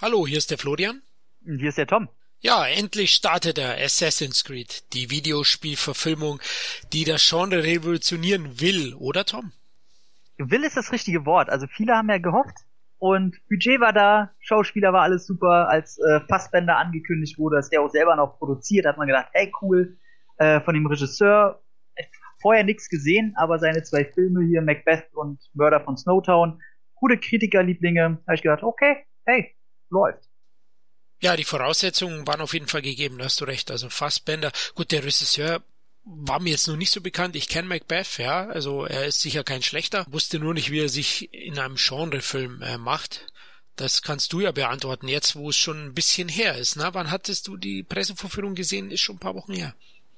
Hallo, hier ist der Florian. Hier ist der Tom. Ja, endlich startet er Assassin's Creed, die Videospielverfilmung, die das Genre revolutionieren will, oder Tom? Will ist das richtige Wort. Also viele haben ja gehofft und Budget war da, Schauspieler war alles super. Als äh, Fassbender angekündigt wurde, dass der auch selber noch produziert, hat man gedacht, hey cool, äh, von dem Regisseur vorher nichts gesehen, aber seine zwei Filme hier, Macbeth und Mörder von Snowtown, gute Kritikerlieblinge, habe ich gedacht, okay, hey, läuft. Ja, die Voraussetzungen waren auf jeden Fall gegeben, da hast du recht. Also Fassbender, gut, der Regisseur war mir jetzt noch nicht so bekannt. Ich kenne Macbeth, ja, also er ist sicher kein schlechter. Wusste nur nicht, wie er sich in einem Genrefilm äh, macht. Das kannst du ja beantworten, jetzt wo es schon ein bisschen her ist. Ne? Wann hattest du die Pressevorführung gesehen? Ist schon ein paar Wochen her.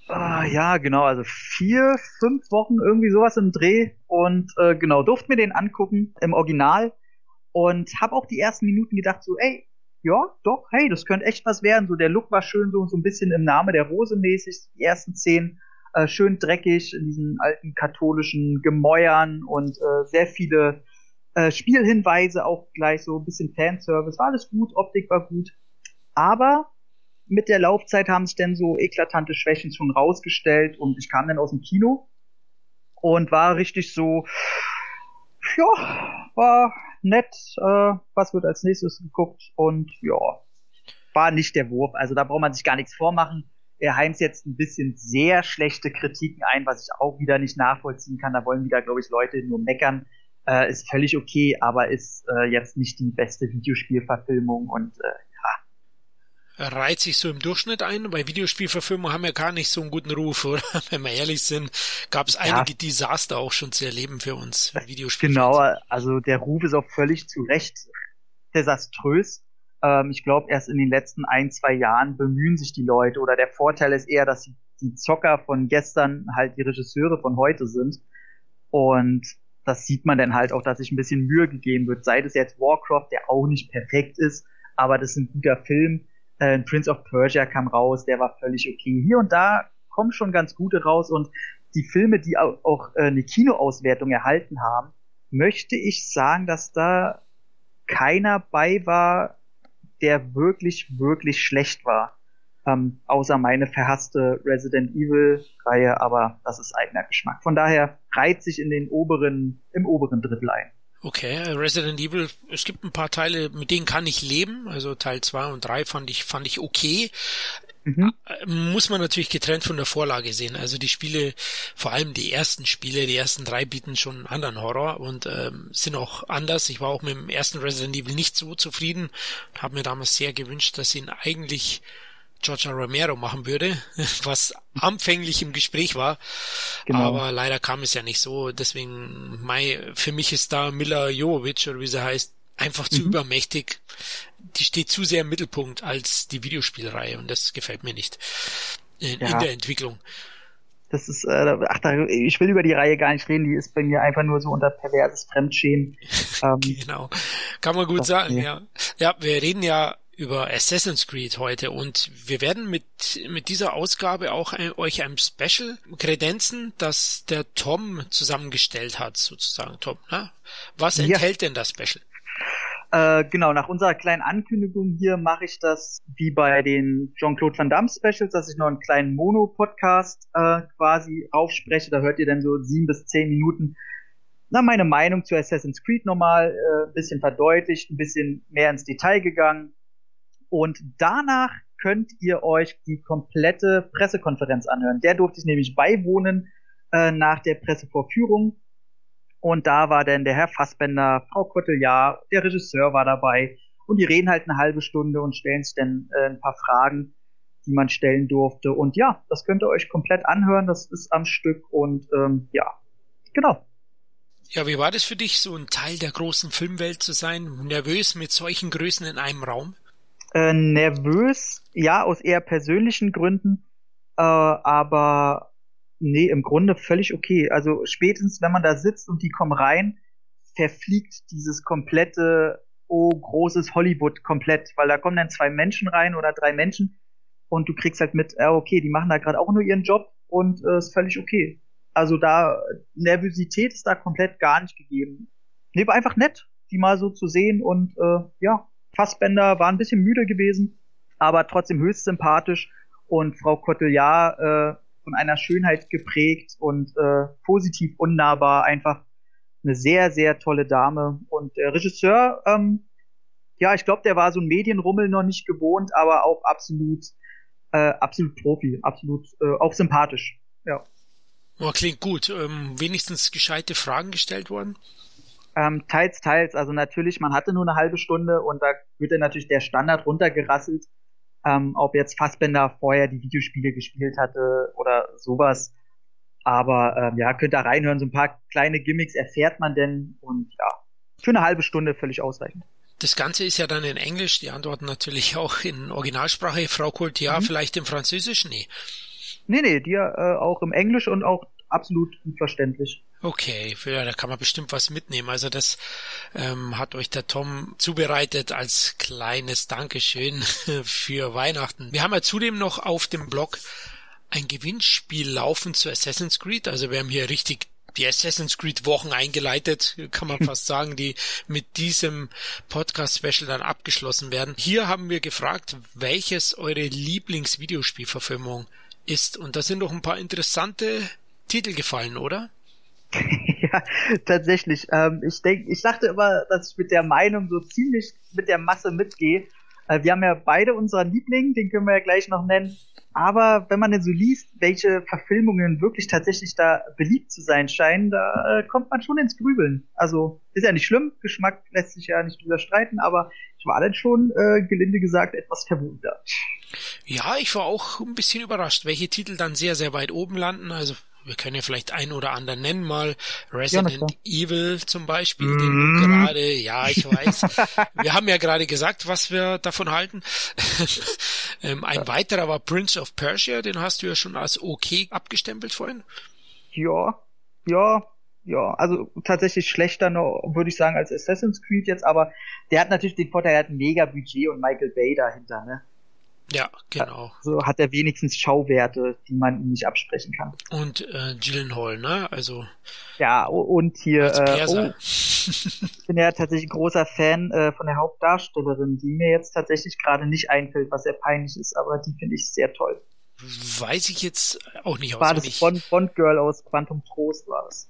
Ah, ja, genau, also vier, fünf Wochen, irgendwie sowas im Dreh. Und äh, genau, durfte mir den angucken im Original und habe auch die ersten Minuten gedacht, so, ey, ja, doch, hey, das könnte echt was werden. So, der Look war schön, so, so ein bisschen im Name der Rose mäßig, die ersten Szenen. Äh, schön dreckig in diesen alten katholischen Gemäuern und äh, sehr viele äh, Spielhinweise auch gleich, so ein bisschen Fanservice. War alles gut, Optik war gut. Aber mit der Laufzeit haben sich dann so eklatante Schwächen schon rausgestellt und ich kam dann aus dem Kino und war richtig so, ja, war nett, äh, was wird als nächstes geguckt und ja, war nicht der Wurf. Also da braucht man sich gar nichts vormachen. Er heimst jetzt ein bisschen sehr schlechte Kritiken ein, was ich auch wieder nicht nachvollziehen kann. Da wollen wieder, glaube ich, Leute nur meckern. Äh, ist völlig okay, aber ist äh, jetzt nicht die beste Videospielverfilmung und äh, reiht sich so im Durchschnitt ein. Bei Videospielverfilmungen haben wir gar nicht so einen guten Ruf, oder? Wenn wir ehrlich sind, gab es einige ja. Desaster auch schon zu erleben für uns Videospiele. Genau, also der Ruf ist auch völlig zu Recht desaströs. Ähm, ich glaube, erst in den letzten ein, zwei Jahren bemühen sich die Leute oder der Vorteil ist eher, dass die, die Zocker von gestern halt die Regisseure von heute sind. Und das sieht man dann halt auch, dass sich ein bisschen Mühe gegeben wird. Sei es jetzt Warcraft, der auch nicht perfekt ist, aber das ist ein guter Film äh, Prince of Persia kam raus, der war völlig okay. Hier und da kommen schon ganz gute raus und die Filme, die auch, auch äh, eine Kinoauswertung erhalten haben, möchte ich sagen, dass da keiner bei war, der wirklich, wirklich schlecht war. Ähm, außer meine verhasste Resident Evil Reihe, aber das ist eigener Geschmack. Von daher reiht sich in den oberen, im oberen Drittel ein. Okay, Resident Evil, es gibt ein paar Teile, mit denen kann ich leben. Also Teil 2 und 3 fand ich, fand ich okay. Mhm. Äh, muss man natürlich getrennt von der Vorlage sehen. Also die Spiele, vor allem die ersten Spiele, die ersten drei bieten schon einen anderen Horror und ähm, sind auch anders. Ich war auch mit dem ersten Resident Evil nicht so zufrieden, habe mir damals sehr gewünscht, dass sie ihn eigentlich Georgia Romero machen würde, was anfänglich im Gespräch war. Genau. Aber leider kam es ja nicht so. Deswegen, mein, für mich ist da Mila Jovovic oder wie sie heißt, einfach zu mhm. übermächtig. Die steht zu sehr im Mittelpunkt als die Videospielreihe und das gefällt mir nicht in, ja. in der Entwicklung. Das ist, äh, ach, da, ich will über die Reihe gar nicht reden, die ist bei mir einfach nur so unter perverses Fremdschämen. Ähm, genau, kann man gut sagen, nee. ja. Ja, wir reden ja über Assassin's Creed heute und wir werden mit, mit dieser Ausgabe auch ein, euch ein Special kredenzen, das der Tom zusammengestellt hat, sozusagen. Tom, ne? Was ja. enthält denn das Special? Äh, genau, nach unserer kleinen Ankündigung hier mache ich das wie bei den Jean-Claude Van Damme Specials, dass ich noch einen kleinen Mono-Podcast äh, quasi aufspreche. Da hört ihr dann so sieben bis zehn Minuten na, meine Meinung zu Assassin's Creed nochmal äh, ein bisschen verdeutlicht, ein bisschen mehr ins Detail gegangen und danach könnt ihr euch die komplette Pressekonferenz anhören. Der durfte ich nämlich beiwohnen äh, nach der Pressevorführung. Und da war dann der Herr Fassbender, Frau Kotteljahr, der Regisseur war dabei. Und die reden halt eine halbe Stunde und stellen sich dann äh, ein paar Fragen, die man stellen durfte. Und ja, das könnt ihr euch komplett anhören. Das ist am Stück. Und ähm, ja, genau. Ja, wie war das für dich, so ein Teil der großen Filmwelt zu sein? Nervös mit solchen Größen in einem Raum? Äh, nervös, ja, aus eher persönlichen Gründen, äh, aber nee, im Grunde völlig okay. Also spätestens, wenn man da sitzt und die kommen rein, verfliegt dieses komplette, oh, großes Hollywood komplett, weil da kommen dann zwei Menschen rein oder drei Menschen und du kriegst halt mit, äh, okay, die machen da gerade auch nur ihren Job und äh, ist völlig okay. Also da, Nervosität ist da komplett gar nicht gegeben. Nee, war einfach nett, die mal so zu sehen und äh, ja, Fassbender war ein bisschen müde gewesen, aber trotzdem höchst sympathisch und Frau Cotillard äh, von einer Schönheit geprägt und äh, positiv unnahbar, einfach eine sehr, sehr tolle Dame. Und der Regisseur, ähm, ja, ich glaube, der war so ein Medienrummel noch nicht gewohnt, aber auch absolut, äh, absolut Profi, absolut äh, auch sympathisch. Ja. Oh, klingt gut. Ähm, wenigstens gescheite Fragen gestellt worden? Ähm, teils, teils. Also natürlich, man hatte nur eine halbe Stunde und da wird dann natürlich der Standard runtergerasselt. Ähm, ob jetzt Fassbender vorher die Videospiele gespielt hatte oder sowas. Aber ähm, ja, könnt da reinhören, so ein paar kleine Gimmicks erfährt man denn und ja, für eine halbe Stunde völlig ausreichend. Das Ganze ist ja dann in Englisch, die Antworten natürlich auch in Originalsprache. Frau Kult, ja, mhm. vielleicht im Französischen? Nee. Nee, nee, die äh, auch im Englisch und auch absolut verständlich. Okay, ja, da kann man bestimmt was mitnehmen. Also das ähm, hat euch der Tom zubereitet als kleines Dankeschön für Weihnachten. Wir haben ja zudem noch auf dem Blog ein Gewinnspiel laufen zu Assassin's Creed. Also wir haben hier richtig die Assassin's Creed Wochen eingeleitet, kann man fast sagen, die mit diesem Podcast Special dann abgeschlossen werden. Hier haben wir gefragt, welches eure Lieblingsvideospielverfilmung ist. Und da sind doch ein paar interessante Titel gefallen, oder? ja, tatsächlich. Ähm, ich denke, ich dachte immer, dass ich mit der Meinung so ziemlich mit der Masse mitgehe. Äh, wir haben ja beide unseren Liebling, den können wir ja gleich noch nennen. Aber wenn man denn so liest, welche Verfilmungen wirklich tatsächlich da beliebt zu sein scheinen, da äh, kommt man schon ins Grübeln. Also ist ja nicht schlimm, Geschmack lässt sich ja nicht drüber streiten, aber ich war dann schon, äh, gelinde gesagt, etwas verwundert. Ja, ich war auch ein bisschen überrascht, welche Titel dann sehr, sehr weit oben landen. Also wir können ja vielleicht ein oder anderen nennen mal. Resident ja, Evil zum Beispiel, mm. den du mhm. gerade, ja, ich weiß. wir haben ja gerade gesagt, was wir davon halten. ähm, ein ja. weiterer war Prince of Persia, den hast du ja schon als okay abgestempelt vorhin. Ja, ja, ja, also tatsächlich schlechter noch, würde ich sagen, als Assassin's Creed jetzt, aber der hat natürlich den Vorteil, er hat ein mega Budget und Michael Bay dahinter, ne? Ja, genau. So hat er wenigstens Schauwerte, die man ihm nicht absprechen kann. Und äh, Gyllenhaal, ne? Also. Ja, und hier. Äh, oh, ich bin ja tatsächlich großer Fan äh, von der Hauptdarstellerin, die mir jetzt tatsächlich gerade nicht einfällt, was sehr peinlich ist, aber die finde ich sehr toll. Weiß ich jetzt auch nicht War das Bond, Bond Girl aus Quantum Trost war es.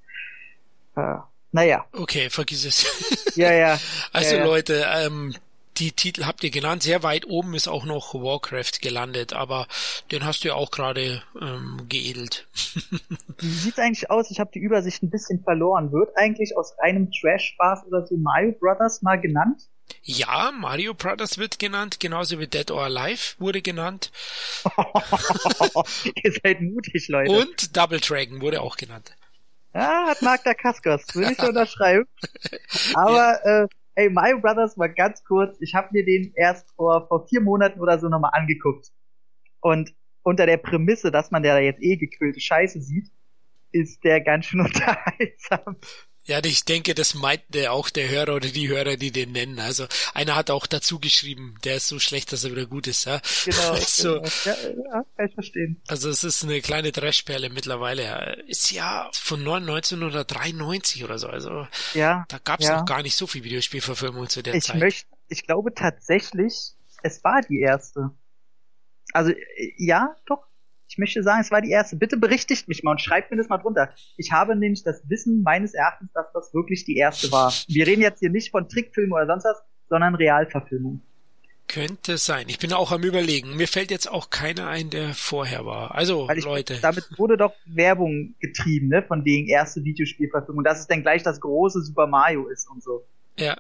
Äh, naja. Okay, vergiss es. ja, ja. Also ja, ja. Leute, ähm, die Titel habt ihr genannt. Sehr weit oben ist auch noch Warcraft gelandet, aber den hast du ja auch gerade ähm, geedelt. Wie sieht's eigentlich aus? Ich habe die Übersicht ein bisschen verloren. Wird eigentlich aus einem Trash-Spaß oder so Mario Brothers mal genannt? Ja, Mario Brothers wird genannt, genauso wie Dead or Alive wurde genannt. Ihr seid mutig, Leute. Und Double Dragon wurde auch genannt. Ja, hat Mark Dacascos, würde ich unterschreiben. Aber ja. äh, Ey, Mario Brothers mal ganz kurz, ich habe mir den erst vor, vor vier Monaten oder so nochmal angeguckt. Und unter der Prämisse, dass man da jetzt eh gequillte Scheiße sieht, ist der ganz schön unterhaltsam. Ja, ich denke, das meint der auch der Hörer oder die Hörer, die den nennen. Also einer hat auch dazu geschrieben, der ist so schlecht, dass er wieder gut ist. Ja? Genau. Also, genau. Ja, ja, kann ich verstehen. Also es ist eine kleine Trashperle mittlerweile. Ist ja von 1993 oder so. Also ja, da gab es ja. noch gar nicht so viel Videospielverfilmung zu der ich Zeit. Möcht, ich glaube tatsächlich, es war die erste. Also ja, doch, ich möchte sagen, es war die erste. Bitte berichtigt mich mal und schreibt mir das mal drunter. Ich habe nämlich das Wissen meines Erachtens, dass das wirklich die erste war. Wir reden jetzt hier nicht von Trickfilmen oder sonst was, sondern Realverfilmung. Könnte sein. Ich bin auch am überlegen. Mir fällt jetzt auch keiner ein, der vorher war. Also, ich, Leute. Damit wurde doch Werbung getrieben, ne, von wegen erste Videospielverfilmung, dass es dann gleich das große Super Mario ist und so. Ja,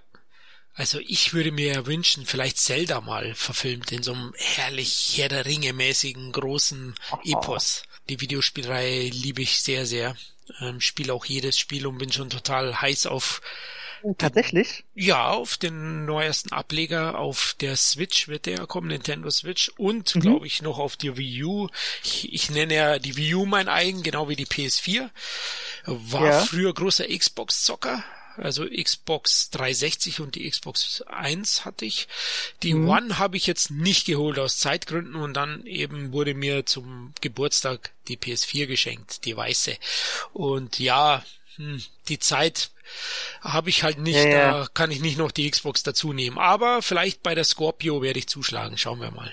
also ich würde mir ja wünschen, vielleicht Zelda mal verfilmt in so einem herrlich Herr der Ringe mäßigen großen Epos. Die Videospielreihe liebe ich sehr, sehr. Ähm, spiele auch jedes Spiel und bin schon total heiß auf Tatsächlich? Ja, auf den neuesten Ableger auf der Switch wird der kommen, Nintendo Switch und mhm. glaube ich noch auf die Wii U. Ich, ich, nenne ja die Wii U mein eigen, genau wie die PS4. War ja. früher großer Xbox-Zocker, also Xbox 360 und die Xbox 1 hatte ich. Die mhm. One habe ich jetzt nicht geholt aus Zeitgründen und dann eben wurde mir zum Geburtstag die PS4 geschenkt, die weiße. Und ja, hm, die Zeit habe ich halt nicht, ja, ja. da kann ich nicht noch die Xbox dazu nehmen. Aber vielleicht bei der Scorpio werde ich zuschlagen, schauen wir mal.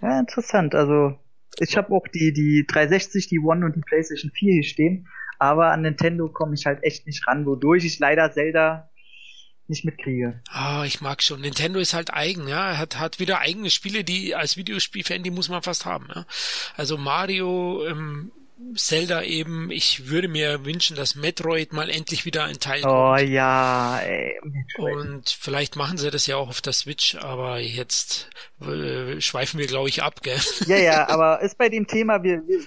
Ja, interessant. Also ich habe auch die, die 360, die One und die PlayStation 4 hier stehen, aber an Nintendo komme ich halt echt nicht ran, wodurch ich leider Zelda nicht mitkriege. Ah, ich mag schon. Nintendo ist halt eigen, ja. Er hat, hat wieder eigene Spiele, die als Videospielfan, die muss man fast haben, ja. Also Mario, ähm, Zelda eben, ich würde mir wünschen, dass Metroid mal endlich wieder ein Teil oh, kommt. Oh ja, ey, Metroid. Und vielleicht machen sie das ja auch auf der Switch, aber jetzt äh, schweifen wir, glaube ich, ab, gell? Ja, ja, aber ist bei dem Thema, wir wir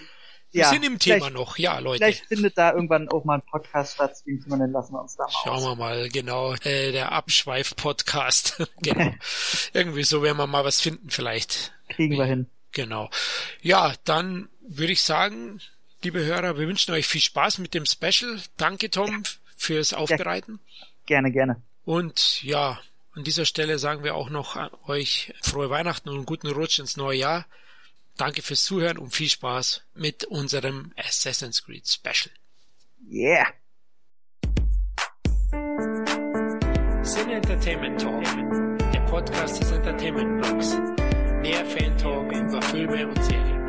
ja, sind im Thema noch, ja, Leute. Vielleicht findet da irgendwann auch mal ein Podcast statt, dann lassen wir uns da mal Schauen aus. wir mal, genau, äh, der Abschweif-Podcast. genau. Irgendwie so werden wir mal was finden vielleicht. Kriegen wir hin. Genau. Ja, dann würde ich sagen, liebe Hörer, wir wünschen euch viel Spaß mit dem Special. Danke, Tom, fürs Aufbereiten. Ja, gerne, gerne. Und ja, an dieser Stelle sagen wir auch noch an euch frohe Weihnachten und einen guten Rutsch ins neue Jahr. Danke fürs Zuhören und viel Spaß mit unserem Assassin's Creed Special. Yeah! Sin Entertainment Talk, der Podcast des Entertainment Blogs. Mehr Fan Talk über Filme und Serien.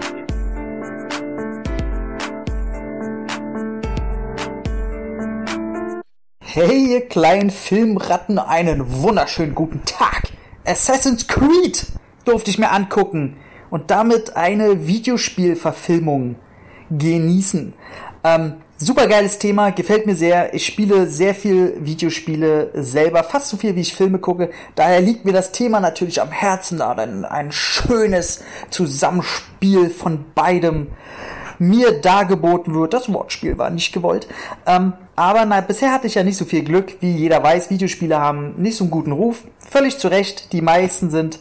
Hey, ihr kleinen Filmratten, einen wunderschönen guten Tag! Assassin's Creed durfte ich mir angucken und damit eine Videospielverfilmung genießen. Ähm, super geiles Thema, gefällt mir sehr. Ich spiele sehr viel Videospiele selber, fast so viel wie ich Filme gucke. Daher liegt mir das Thema natürlich am Herzen, da ein, ein schönes Zusammenspiel von beidem mir dargeboten wird. Das Wortspiel war nicht gewollt. Ähm, aber na, bisher hatte ich ja nicht so viel Glück. Wie jeder weiß, Videospiele haben nicht so einen guten Ruf. Völlig zu Recht. Die meisten sind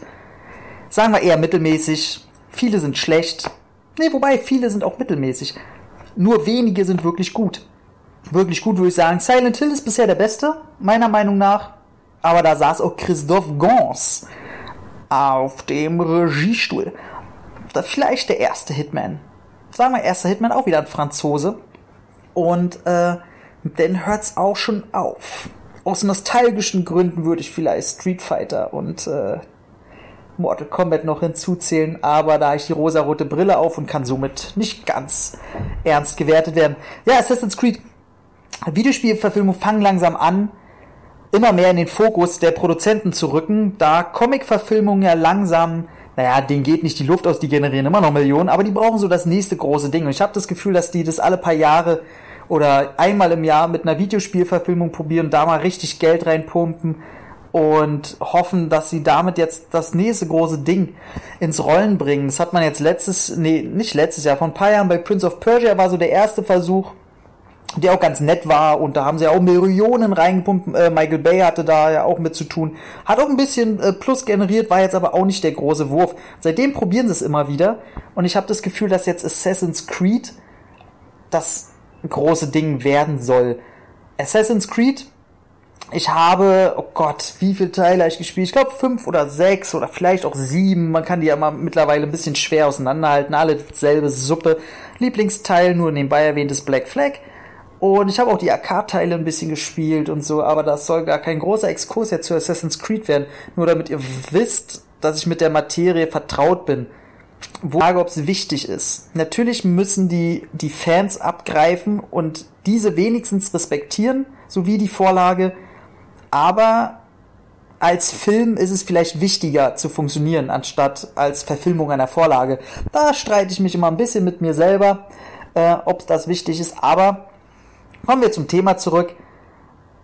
sagen wir eher mittelmäßig. Viele sind schlecht. Nee, wobei viele sind auch mittelmäßig. Nur wenige sind wirklich gut. Wirklich gut würde ich sagen. Silent Hill ist bisher der beste, meiner Meinung nach. Aber da saß auch Christophe Gans auf dem Regiestuhl. Vielleicht der erste Hitman. Sagen wir erster Hitman, auch wieder ein Franzose. Und äh, dann hört's auch schon auf. Aus nostalgischen Gründen würde ich vielleicht Street Fighter und äh, Mortal Kombat noch hinzuzählen, aber da ich die rosarote Brille auf und kann somit nicht ganz ernst gewertet werden. Ja, Assassin's Creed Videospielverfilmungen fangen langsam an, immer mehr in den Fokus der Produzenten zu rücken, da Comic-Verfilmungen ja langsam, naja, denen geht nicht die Luft aus, die generieren immer noch Millionen, aber die brauchen so das nächste große Ding. Und ich habe das Gefühl, dass die das alle paar Jahre oder einmal im Jahr mit einer Videospielverfilmung probieren, da mal richtig Geld reinpumpen und hoffen, dass sie damit jetzt das nächste große Ding ins Rollen bringen. Das hat man jetzt letztes, nee, nicht letztes Jahr, vor ein paar Jahren bei Prince of Persia war so der erste Versuch, der auch ganz nett war und da haben sie ja auch Millionen reingepumpt. Äh, Michael Bay hatte da ja auch mit zu tun. Hat auch ein bisschen äh, Plus generiert, war jetzt aber auch nicht der große Wurf. Seitdem probieren sie es immer wieder und ich habe das Gefühl, dass jetzt Assassin's Creed das große Ding werden soll. Assassin's Creed ich habe, oh Gott, wie viele Teile habe ich gespielt? Ich glaube fünf oder sechs oder vielleicht auch sieben. Man kann die ja mal mittlerweile ein bisschen schwer auseinanderhalten. Alle selbe Suppe. Lieblingsteil nur nebenbei erwähntes Black Flag. Und ich habe auch die Arcade-Teile ein bisschen gespielt und so, aber das soll gar kein großer Exkurs jetzt zu Assassin's Creed werden. Nur damit ihr wisst, dass ich mit der Materie vertraut bin. Wo ich frage, ob es wichtig ist. Natürlich müssen die, die Fans abgreifen und diese wenigstens respektieren, sowie die Vorlage aber als Film ist es vielleicht wichtiger zu funktionieren, anstatt als Verfilmung einer Vorlage. Da streite ich mich immer ein bisschen mit mir selber, äh, ob das wichtig ist. Aber kommen wir zum Thema zurück.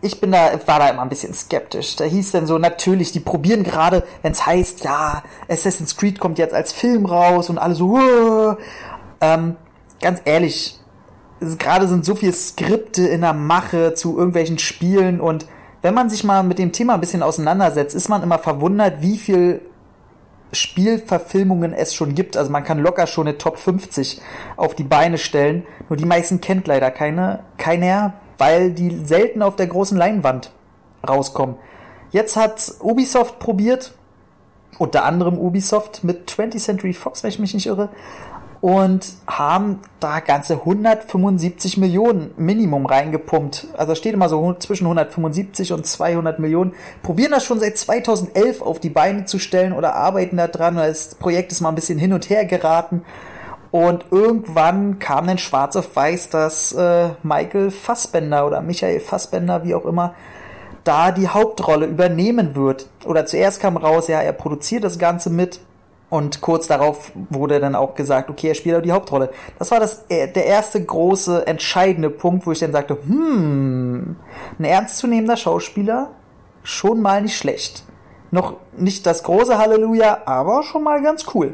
Ich bin da, war da immer ein bisschen skeptisch. Da hieß dann so, natürlich, die probieren gerade, wenn es heißt, ja, Assassin's Creed kommt jetzt als Film raus und alle so, Whoa! ähm, ganz ehrlich, gerade sind so viele Skripte in der Mache zu irgendwelchen Spielen und wenn man sich mal mit dem Thema ein bisschen auseinandersetzt, ist man immer verwundert, wie viel Spielverfilmungen es schon gibt. Also man kann locker schon eine Top 50 auf die Beine stellen. Nur die meisten kennt leider keine, keiner, weil die selten auf der großen Leinwand rauskommen. Jetzt hat Ubisoft probiert, unter anderem Ubisoft mit 20th Century Fox, wenn ich mich nicht irre, und haben da ganze 175 Millionen Minimum reingepumpt. Also steht immer so zwischen 175 und 200 Millionen. Probieren das schon seit 2011 auf die Beine zu stellen oder arbeiten da dran. Das Projekt ist mal ein bisschen hin und her geraten. Und irgendwann kam dann schwarz auf weiß, dass äh, Michael Fassbender oder Michael Fassbender, wie auch immer, da die Hauptrolle übernehmen wird. Oder zuerst kam raus, ja, er produziert das Ganze mit und kurz darauf wurde dann auch gesagt, okay, er spielt auch die Hauptrolle. Das war das, äh, der erste große, entscheidende Punkt, wo ich dann sagte, hm, ein ernstzunehmender Schauspieler, schon mal nicht schlecht. Noch nicht das große Halleluja, aber schon mal ganz cool.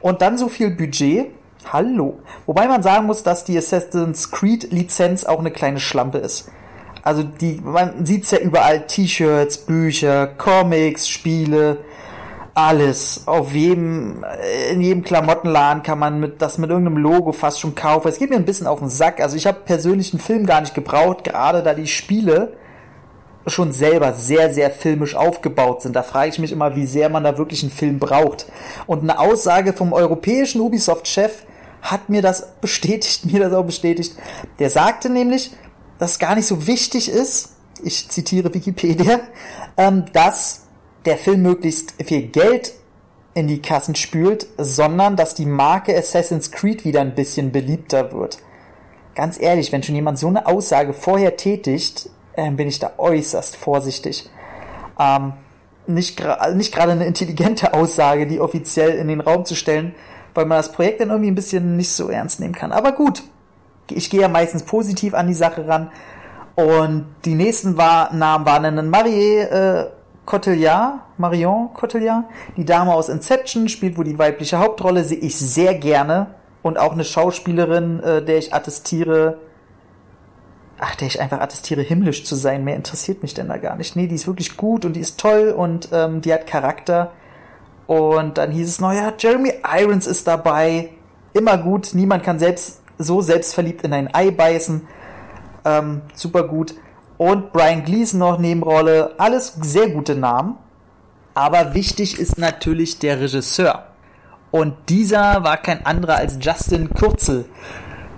Und dann so viel Budget, hallo. Wobei man sagen muss, dass die Assassin's Creed Lizenz auch eine kleine Schlampe ist. Also die, man sieht's ja überall, T-Shirts, Bücher, Comics, Spiele, alles. Auf jedem, in jedem Klamottenladen kann man mit, das mit irgendeinem Logo fast schon kaufen. Es geht mir ein bisschen auf den Sack. Also ich habe persönlich einen Film gar nicht gebraucht, gerade da die Spiele schon selber sehr, sehr filmisch aufgebaut sind. Da frage ich mich immer, wie sehr man da wirklich einen Film braucht. Und eine Aussage vom europäischen Ubisoft-Chef hat mir das bestätigt, mir das auch bestätigt. Der sagte nämlich, dass gar nicht so wichtig ist, ich zitiere Wikipedia, ähm, dass der Film möglichst viel Geld in die Kassen spült, sondern dass die Marke Assassin's Creed wieder ein bisschen beliebter wird. Ganz ehrlich, wenn schon jemand so eine Aussage vorher tätigt, äh, bin ich da äußerst vorsichtig. Ähm, nicht, nicht gerade eine intelligente Aussage, die offiziell in den Raum zu stellen, weil man das Projekt dann irgendwie ein bisschen nicht so ernst nehmen kann. Aber gut, ich gehe ja meistens positiv an die Sache ran. Und die nächsten war, Namen waren dann Marie äh, Cotillard, Marion Cotillard, die Dame aus Inception, spielt wohl die weibliche Hauptrolle, sehe ich sehr gerne. Und auch eine Schauspielerin, äh, der ich attestiere, ach, der ich einfach attestiere, himmlisch zu sein. Mehr interessiert mich denn da gar nicht. Nee, die ist wirklich gut und die ist toll und ähm, die hat Charakter. Und dann hieß es noch, ja, Jeremy Irons ist dabei. Immer gut. Niemand kann selbst so selbstverliebt in ein Ei beißen. Ähm, super gut und Brian Gleason noch Nebenrolle. Alles sehr gute Namen. Aber wichtig ist natürlich der Regisseur. Und dieser war kein anderer als Justin Kurzel.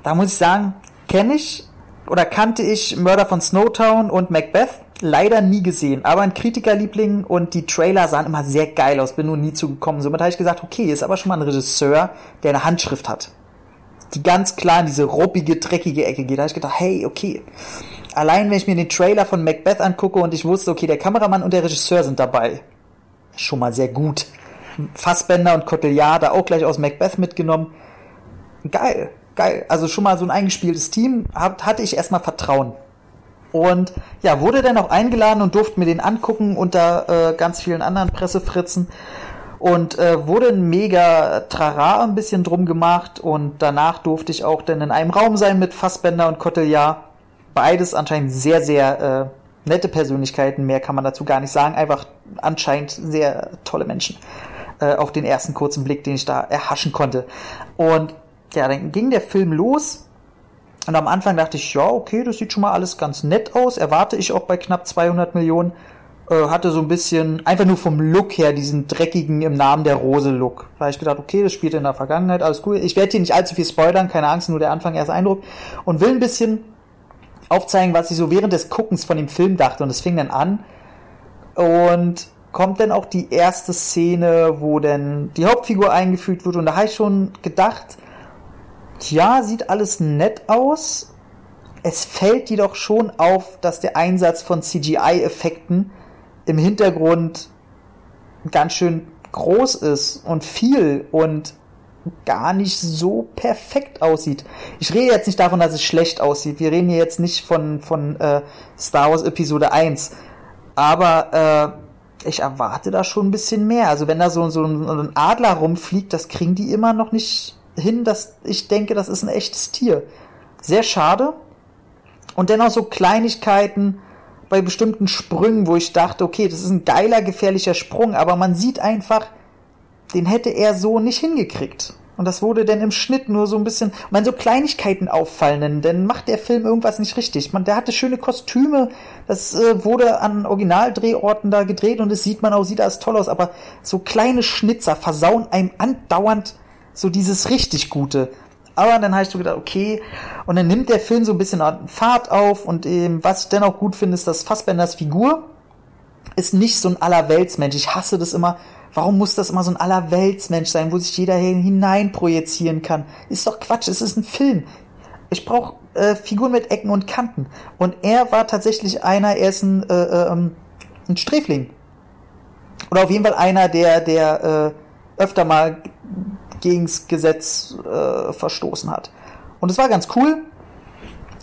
Da muss ich sagen, kenne ich oder kannte ich Mörder von Snowtown und Macbeth. Leider nie gesehen, aber ein Kritikerliebling und die Trailer sahen immer sehr geil aus, bin nur nie zugekommen. Somit habe ich gesagt, okay, ist aber schon mal ein Regisseur, der eine Handschrift hat. Die ganz klar in diese ruppige, dreckige Ecke geht. Da habe ich gedacht, hey, okay allein wenn ich mir den Trailer von Macbeth angucke und ich wusste, okay, der Kameramann und der Regisseur sind dabei, schon mal sehr gut. Fassbender und Cotillard da auch gleich aus Macbeth mitgenommen. Geil, geil. Also schon mal so ein eingespieltes Team, hat, hatte ich erstmal Vertrauen. Und ja, wurde dann auch eingeladen und durfte mir den angucken unter äh, ganz vielen anderen Pressefritzen. Und äh, wurde ein mega Trara ein bisschen drum gemacht und danach durfte ich auch dann in einem Raum sein mit Fassbender und Cotillard beides anscheinend sehr, sehr äh, nette Persönlichkeiten. Mehr kann man dazu gar nicht sagen. Einfach anscheinend sehr tolle Menschen. Äh, auf den ersten kurzen Blick, den ich da erhaschen konnte. Und ja, dann ging der Film los. Und am Anfang dachte ich, ja, okay, das sieht schon mal alles ganz nett aus. Erwarte ich auch bei knapp 200 Millionen. Äh, hatte so ein bisschen, einfach nur vom Look her, diesen dreckigen im Namen der Rose Look. Da habe ich gedacht, okay, das spielt in der Vergangenheit, alles cool. Ich werde hier nicht allzu viel spoilern, keine Angst, nur der Anfang erst Eindruck. Und will ein bisschen aufzeigen, was ich so während des Guckens von dem Film dachte. Und es fing dann an und kommt dann auch die erste Szene, wo dann die Hauptfigur eingeführt wird. Und da habe ich schon gedacht, ja, sieht alles nett aus. Es fällt jedoch schon auf, dass der Einsatz von CGI-Effekten im Hintergrund ganz schön groß ist und viel und gar nicht so perfekt aussieht. Ich rede jetzt nicht davon, dass es schlecht aussieht. Wir reden hier jetzt nicht von, von äh, Star Wars Episode 1. Aber äh, ich erwarte da schon ein bisschen mehr. Also wenn da so, so ein Adler rumfliegt, das kriegen die immer noch nicht hin, dass ich denke, das ist ein echtes Tier. Sehr schade. Und dennoch so Kleinigkeiten bei bestimmten Sprüngen, wo ich dachte, okay, das ist ein geiler, gefährlicher Sprung, aber man sieht einfach, den hätte er so nicht hingekriegt. Und das wurde dann im Schnitt nur so ein bisschen, man so Kleinigkeiten auffallen, denn macht der Film irgendwas nicht richtig. Man, der hatte schöne Kostüme, das äh, wurde an Originaldrehorten da gedreht und es sieht man auch, sieht alles toll aus, aber so kleine Schnitzer versauen einem andauernd so dieses richtig Gute. Aber dann habe ich so gedacht, okay, und dann nimmt der Film so ein bisschen Fahrt auf und ähm, was ich dennoch gut finde, ist, dass Fassbenders Figur ist nicht so ein Allerweltsmensch. Ich hasse das immer. Warum muss das immer so ein Allerweltsmensch sein, wo sich jeder hineinprojizieren kann? Ist doch Quatsch, es ist ein Film. Ich brauche äh, Figuren mit Ecken und Kanten. Und er war tatsächlich einer, er ist ein, äh, äh, ein Sträfling. Oder auf jeden Fall einer, der, der äh, öfter mal gegens Gesetz äh, verstoßen hat. Und es war ganz cool.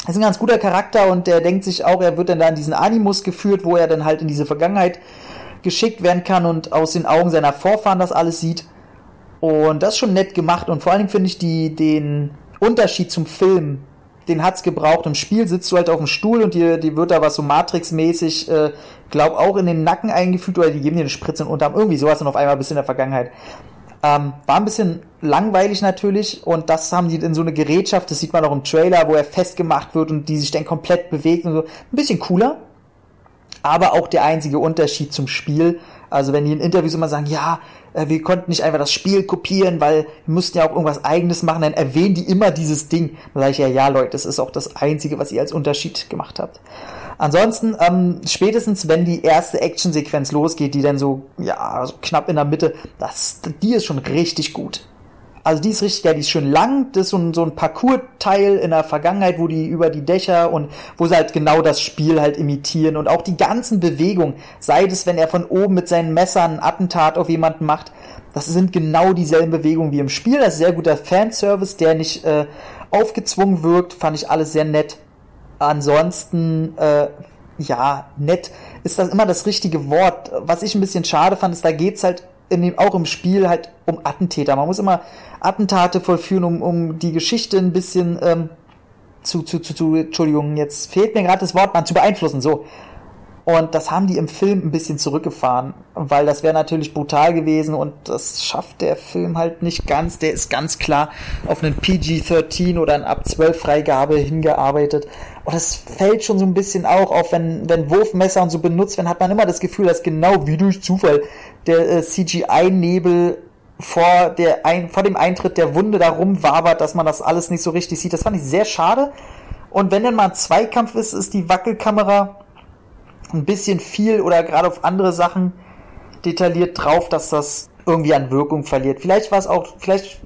Er ist ein ganz guter Charakter und der denkt sich auch, er wird dann da in diesen Animus geführt, wo er dann halt in diese Vergangenheit geschickt werden kann und aus den Augen seiner Vorfahren das alles sieht. Und das ist schon nett gemacht und vor allen Dingen finde ich die, den Unterschied zum Film, den hat's gebraucht. Im Spiel sitzt du halt auf dem Stuhl und dir, die wird da was so Matrix-mäßig, äh, glaub auch in den Nacken eingefügt oder die geben dir eine Spritze in den Unterarm, irgendwie sowas und auf einmal bis in der Vergangenheit. Ähm, war ein bisschen langweilig natürlich und das haben die in so eine Gerätschaft, das sieht man auch im Trailer, wo er festgemacht wird und die sich dann komplett bewegt und so. Ein bisschen cooler, aber auch der einzige Unterschied zum Spiel. Also wenn die in Interviews immer sagen, ja, äh, wir konnten nicht einfach das Spiel kopieren, weil wir mussten ja auch irgendwas eigenes machen, dann erwähnen die immer dieses Ding. Dann sage ich ja, ja Leute, das ist auch das Einzige, was ihr als Unterschied gemacht habt. Ansonsten, ähm, spätestens wenn die erste Actionsequenz losgeht, die dann so, ja, so knapp in der Mitte, das, die ist schon richtig gut. Also die ist richtig geil, die ist schön lang, das ist so ein, so ein Parcours-Teil in der Vergangenheit, wo die über die Dächer und wo sie halt genau das Spiel halt imitieren und auch die ganzen Bewegungen, sei es, wenn er von oben mit seinen Messern ein Attentat auf jemanden macht, das sind genau dieselben Bewegungen wie im Spiel. Das ist sehr guter Fanservice, der nicht äh, aufgezwungen wirkt, fand ich alles sehr nett. Ansonsten, äh, ja, nett ist das immer das richtige Wort. Was ich ein bisschen schade fand, ist, da geht's halt in dem, auch im Spiel halt um Attentäter. Man muss immer Attentate vollführen, um, um die Geschichte ein bisschen ähm, zu, zu, zu, zu, Entschuldigung, jetzt fehlt mir gerade das Wort, man zu beeinflussen, so. Und das haben die im Film ein bisschen zurückgefahren, weil das wäre natürlich brutal gewesen und das schafft der Film halt nicht ganz. Der ist ganz klar auf einen PG-13 oder eine ab 12 Freigabe hingearbeitet. Und das fällt schon so ein bisschen auch auf, wenn, wenn Wurfmesser und so benutzt werden, hat man immer das Gefühl, dass genau wie durch Zufall der äh, CGI-Nebel vor, der ein, vor dem Eintritt der Wunde da rumwabert, dass man das alles nicht so richtig sieht. Das fand ich sehr schade. Und wenn dann mal ein Zweikampf ist, ist die Wackelkamera ein bisschen viel oder gerade auf andere Sachen detailliert drauf, dass das irgendwie an Wirkung verliert. Vielleicht war es auch, vielleicht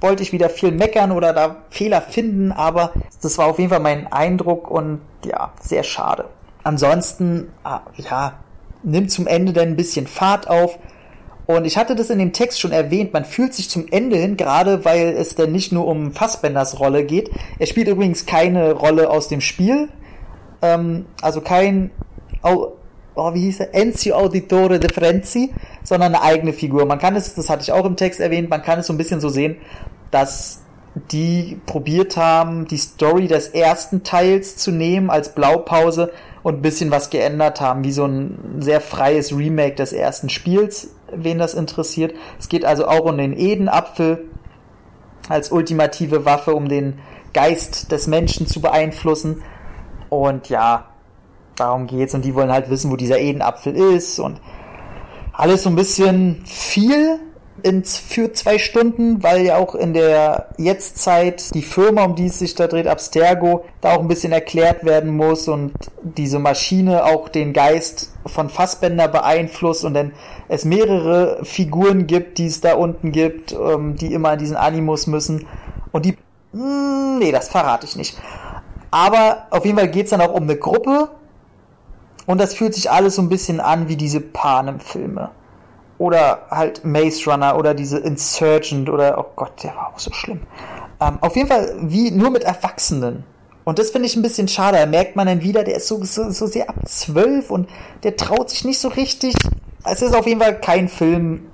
wollte ich wieder viel meckern oder da Fehler finden, aber das war auf jeden Fall mein Eindruck und ja, sehr schade. Ansonsten, ah, ja, nimmt zum Ende dann ein bisschen Fahrt auf. Und ich hatte das in dem Text schon erwähnt, man fühlt sich zum Ende hin, gerade weil es dann nicht nur um Fassbenders Rolle geht. Er spielt übrigens keine Rolle aus dem Spiel, ähm, also kein, oh, oh, wie hieß er, Enzio Auditore de Frenzi, sondern eine eigene Figur. Man kann es, das hatte ich auch im Text erwähnt, man kann es so ein bisschen so sehen, dass die probiert haben, die Story des ersten Teils zu nehmen als Blaupause und ein bisschen was geändert haben, wie so ein sehr freies Remake des ersten Spiels, wen das interessiert. Es geht also auch um den Edenapfel als ultimative Waffe, um den Geist des Menschen zu beeinflussen. Und ja, darum geht's. Und die wollen halt wissen, wo dieser Edenapfel ist. Und alles so ein bisschen viel ins, für zwei Stunden, weil ja auch in der Jetztzeit die Firma, um die es sich da dreht, Abstergo, da auch ein bisschen erklärt werden muss und diese Maschine auch den Geist von Fassbender beeinflusst und dann es mehrere Figuren gibt, die es da unten gibt, ähm, die immer in diesen Animus müssen und die, mh, hm, nee, das verrate ich nicht. Aber auf jeden Fall geht es dann auch um eine Gruppe. Und das fühlt sich alles so ein bisschen an wie diese Panem-Filme. Oder halt Maze Runner oder diese Insurgent oder, oh Gott, der war auch so schlimm. Ähm, auf jeden Fall wie nur mit Erwachsenen. Und das finde ich ein bisschen schade. Da merkt man dann wieder, der ist so, so, so sehr ab zwölf und der traut sich nicht so richtig. Es ist auf jeden Fall kein Film.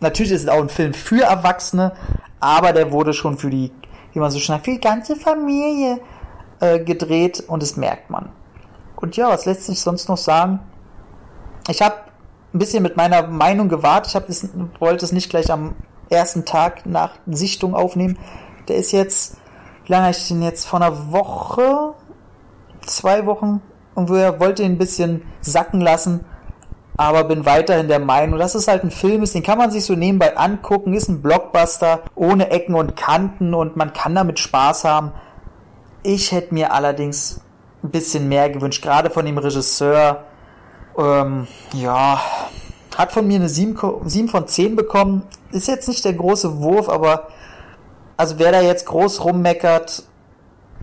Natürlich ist es auch ein Film für Erwachsene, aber der wurde schon für die, wie man so schnell, für die ganze Familie äh, gedreht und das merkt man. Und ja, was lässt sich sonst noch sagen? Ich habe ein bisschen mit meiner Meinung gewartet. Ich hab das, wollte es nicht gleich am ersten Tag nach Sichtung aufnehmen. Der ist jetzt, wie lange ich den jetzt? Vor einer Woche, zwei Wochen, und wir wollte ihn ein bisschen sacken lassen. aber bin weiterhin der Meinung, dass es halt ein Film ist, den kann man sich so nebenbei angucken, ist ein Blockbuster ohne Ecken und Kanten und man kann damit Spaß haben. Ich hätte mir allerdings ein bisschen mehr gewünscht, gerade von dem Regisseur. Ähm, ja, hat von mir eine 7, 7 von 10 bekommen. Ist jetzt nicht der große Wurf, aber also wer da jetzt groß rummeckert,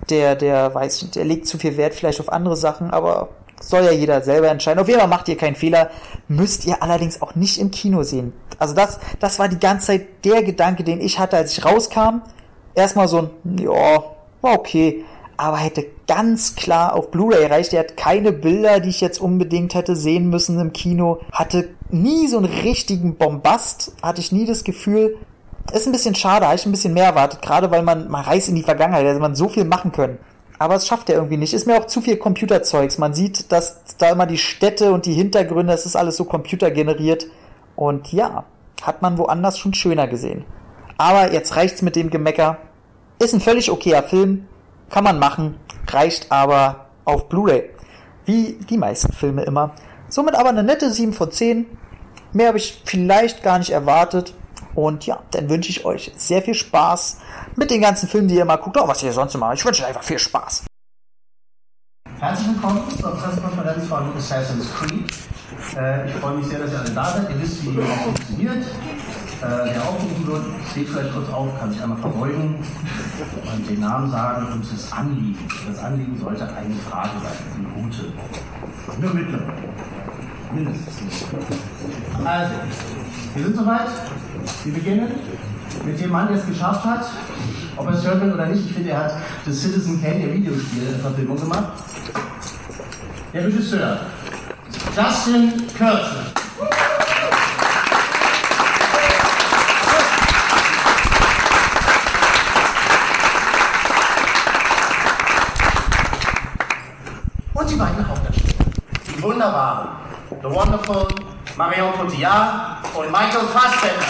der, der weiß ich nicht, der legt zu viel Wert vielleicht auf andere Sachen, aber soll ja jeder selber entscheiden. Auf jeden Fall macht ihr keinen Fehler, müsst ihr allerdings auch nicht im Kino sehen. Also das, das war die ganze Zeit der Gedanke, den ich hatte, als ich rauskam. Erstmal so ein, ja, war okay, aber hätte ganz klar auf Blu-ray reicht. Er hat keine Bilder, die ich jetzt unbedingt hätte sehen müssen im Kino. Hatte nie so einen richtigen Bombast, hatte ich nie das Gefühl. Ist ein bisschen schade, habe ich ein bisschen mehr erwartet, gerade weil man, man reist in die Vergangenheit, also man so viel machen können. Aber es schafft er irgendwie nicht. Ist mir auch zu viel Computerzeugs. Man sieht, dass da immer die Städte und die Hintergründe, es ist alles so computergeneriert. Und ja, hat man woanders schon schöner gesehen. Aber jetzt reicht's mit dem Gemecker. Ist ein völlig okayer Film. Kann man machen. Reicht aber auf Blu-ray. Wie die meisten Filme immer. Somit aber eine nette 7 von 10. Mehr habe ich vielleicht gar nicht erwartet. Und ja, dann wünsche ich euch sehr viel Spaß mit den ganzen Filmen, die ihr mal guckt, auch was ihr sonst immer. Ich wünsche euch einfach viel Spaß. Herzlich willkommen zur Pressekonferenz von Assassin's Creed. Äh, ich freue mich sehr, dass ihr alle da seid. Ihr wisst, wie es funktioniert. Äh, der wird, steht vielleicht kurz auf, kann sich einmal verbeugen und den Namen sagen und das Anliegen. Das Anliegen sollte eine Frage sein, eine gute. Nur mittlere. Mindestens. Also, wir sind soweit. Wir beginnen mit dem Mann, der es geschafft hat. Ob er es hören will oder nicht, ich finde, er hat das Citizen Kane, der Videospiel, in Verfilmung gemacht. Der Regisseur, Justin Kurzel. The wonderful Marion Cotillard und Michael Fassbender.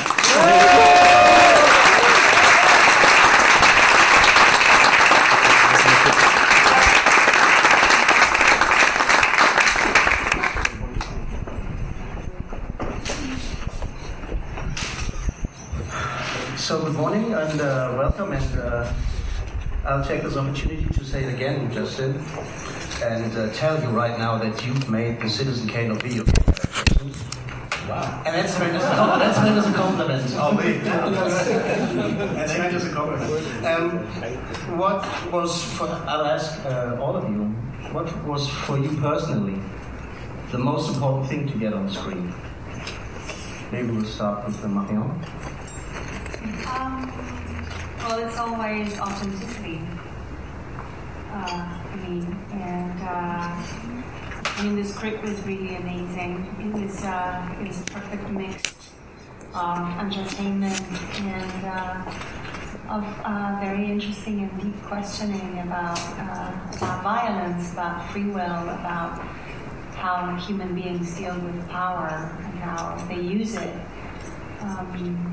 So good morning and uh, welcome and uh, I'll take this opportunity to say it again, Justin, and uh, tell you right now that you've made the Citizen Kane of video Wow. And that's meant as a compliment. That's meant as a compliment. Oh, wait. that's meant as a compliment. Um, what was for, I'll ask uh, all of you, what was for you personally the most important thing to get on screen? Maybe we'll start with the Marion. Um, well, it's always authenticity. Uh, And uh, I mean, the script was really amazing. It was uh, it was a perfect mix of entertainment and uh, of uh, very interesting and deep questioning about uh, about violence, about free will, about how human beings deal with power and how they use it. Um,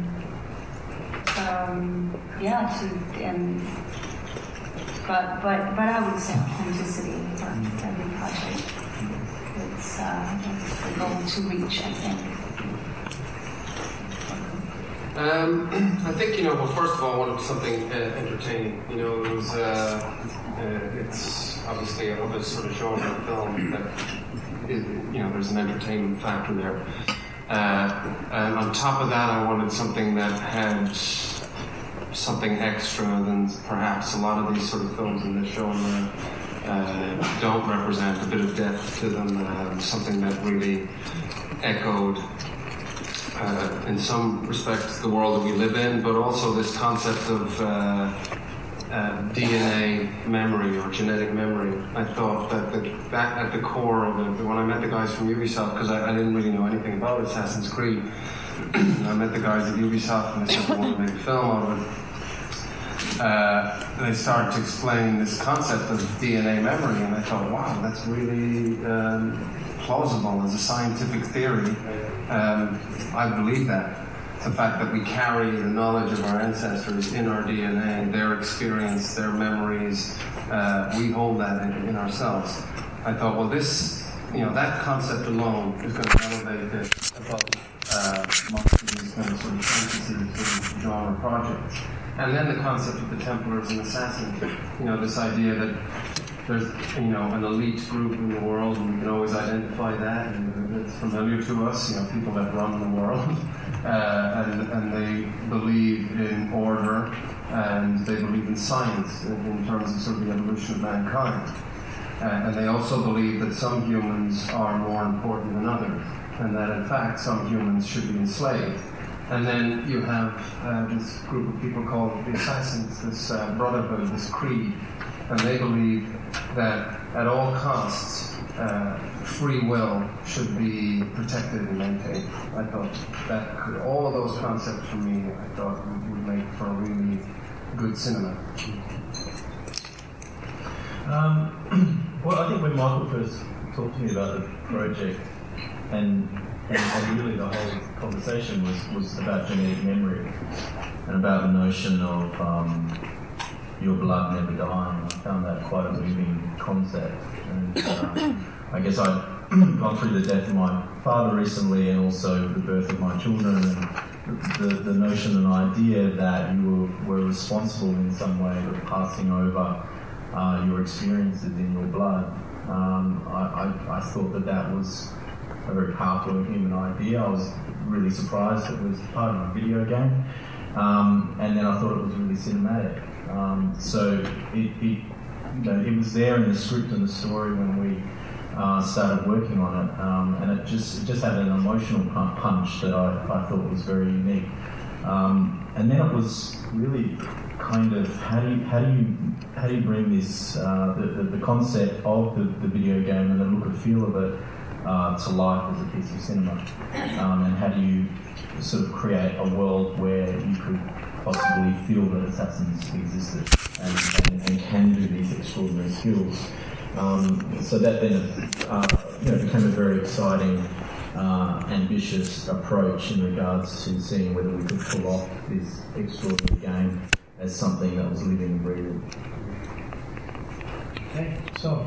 um, yeah, to and but but but I would say authenticity for every project. It's uh, the goal to reach, I think. Um, I think you know. Well, first of all, I wanted something uh, entertaining. You know, it was. Uh, uh, it's obviously of a sort of genre film that is, you know there's an entertainment factor there. Uh, and on top of that, I wanted something that had something extra than perhaps a lot of these sort of films in this genre uh, don't represent. A bit of depth to them, um, something that really echoed. Uh, in some respects, the world that we live in, but also this concept of uh, uh, DNA memory or genetic memory. I thought that the, that at the core of it, when I met the guys from Ubisoft, because I, I, didn't really know anything about Assassin's Creed, I met the guys at Ubisoft and they said they want to make a film out of it. Uh, they started to explain this concept of DNA memory, and I thought, wow, that's really um, plausible as a scientific theory. Um, I believe that the fact that we carry the knowledge of our ancestors in our DNA, their experience, their memories, uh, we hold that in, in, ourselves. I thought, well, this you know, that concept alone is going to elevate it above most these kind of sort of of genre projects. And then the concept of the Templars and Assassins, you know, this idea that there's, you know, an elite group in the world, and you can always identify that, and it's familiar to us, you know, people that run the world, uh, and, and they believe in order, and they believe in science in, in terms of sort of the evolution of mankind. Uh, and they also believe that some humans are more important than others, and that in fact some humans should be enslaved. And then you have uh, this group of people called the Assassins, this uh, brotherhood, this creed, and they believe that at all costs, uh, free will should be protected and maintained. I thought that could, all of those concepts for me, I thought would, would make for a really good cinema. Um, Well, I think when Michael first talked to me about the project, and, and, and really the whole conversation was, was about genetic memory and about the notion of um, your blood never dying. I found that quite a moving concept. And uh, I guess I'd gone through the death of my father recently and also the birth of my children and the, the notion and idea that you were, were responsible in some way for passing over uh, your experiences in your blood. Um, I, I, I, thought that that was a very powerful human idea. I was really surprised it was part of a video game. Um, and then I thought it was really cinematic. Um, so it, it, you know, it was there in the script and the story when we uh, started working on it, um, and it just it just had an emotional punch that I, I thought was very unique. Um, and then it was really kind of how do you how do you how do you bring this uh, the, the, the, concept of the, the video game and the look and feel of it uh, to life as a piece of cinema, um, and how do you sort of create a world where you could possibly feel that assassins existed and, and, and can do these extraordinary skills. Um, so that then uh, you know, became a very exciting, uh, ambitious approach in regards to seeing whether we could pull off this extraordinary game as something that was living and breathing. Okay, so,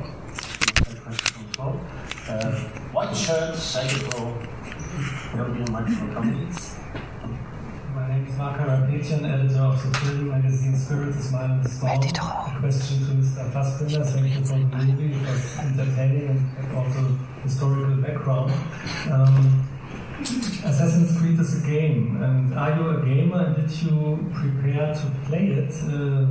uh, white shirt, cycle, European microphone company. My name is Marco Rapetian, editor of the film magazine Spirit is Mine and Storm. A question to Mr. Fassbinder. Thank you for the movie. It was entertaining and also historical background. Um, Assassin's Creed is a game, and are you a gamer? And did you prepare to play it uh,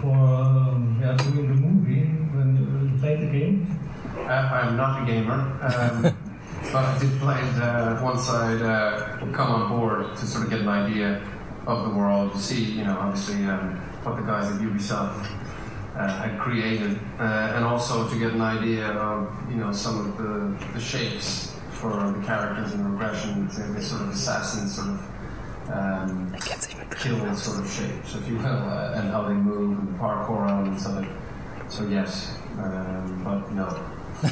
for um, yeah, doing the movie when you played the game? Uh, I'm not a gamer, um, but I did play it uh, once I'd uh, come on board to sort of get an idea of the world, to see, you know, obviously um, what the guys at Ubisoft uh, had created, uh, and also to get an idea of, you know, some of the, the shapes for the characters in regression, they sort of assassin sort of um, kill sort of shapes, if you will, uh, and how they move and the parkour elements of it. So yes, um, but no. Hi,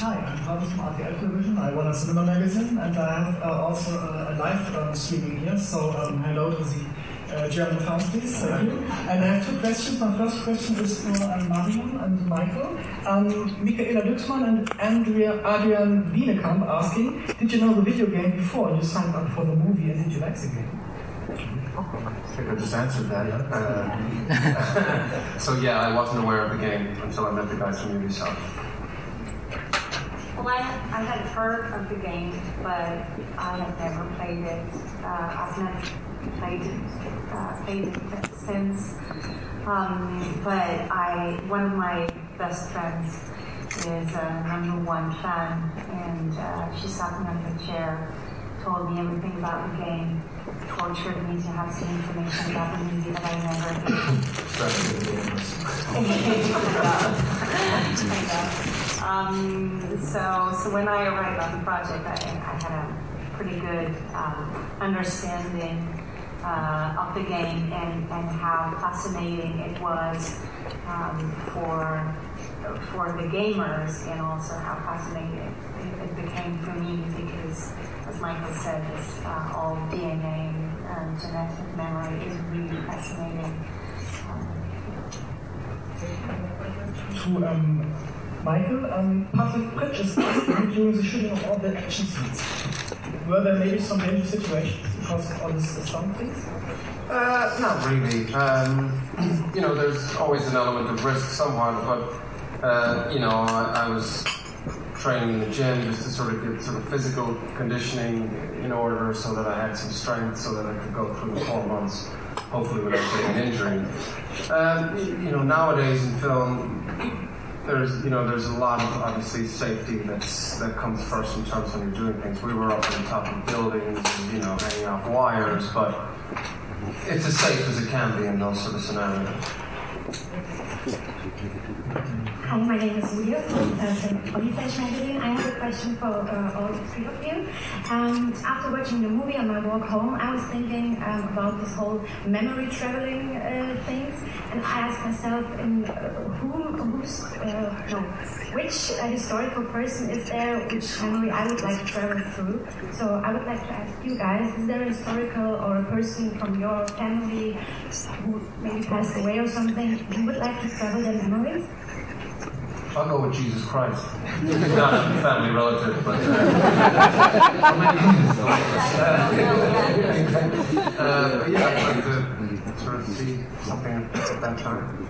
I'm Thomas from RTL Television. I run a cinema magazine, and I have uh, also a, live um, streaming here. So um, hello to the uh, German Foundries. Thank you. And I have two questions. My first question is for um, Marion and Michael. Um, Michaela Lüxmann and Andrea, Adrian Wienekamp asking, did you know the video game before you signed up for the movie and did you like the game? I just answered that. Uh, so yeah, I wasn't aware of the game until I met the guys from Ubisoft. Well, I, I had heard of the game, but I had never played it. Uh, I've never played it, uh, played it since. Um, but I, one of my best friends is a number one fan, and uh, she sat me on her chair, told me everything about the game, tortured me to have some information about the movie that I never um, so, so when I arrived on the project, I, I had a pretty good um, understanding uh, of the game and, and how fascinating it was um, for for the gamers and also how fascinating it, it, became for me because, as Michael said, this uh, all DNA and genetic memory is really fascinating. Um, to um, Michael. Um, public bridges during the shooting of all the action scenes. Were there maybe some dangerous situations because of all this stunt things? Uh, not really. Um, you know, there's always an element of risk somewhat, but uh, you know, I, I, was training in the gym just to sort of get sort of physical conditioning in order so that I had some strength so that I could go through the four months, hopefully without getting an injury. Um, you know, nowadays in film, there's you know there's a lot of obviously safety that's that comes first in terms when you're doing things. We were up on top of buildings, and, you know, hanging off wires, but it's as safe as it can be in those sort of scenarios. Hi, my name is Julia from uh, French magazine. I have a question for uh, all three of you. Um, after watching the movie on my walk home, I was thinking um, about this whole memory traveling uh, things, and I asked myself, in, uh, who, who's, uh, no, which historical person is there, which memory I would like to travel through? So I would like to ask you guys, is there a historical or a person from your family who maybe passed away or something, you would like to travel their memories? I'll go with Jesus Christ. Not a family relative, but. Uh, uh, but yeah, I'd like to sort of see something at that time.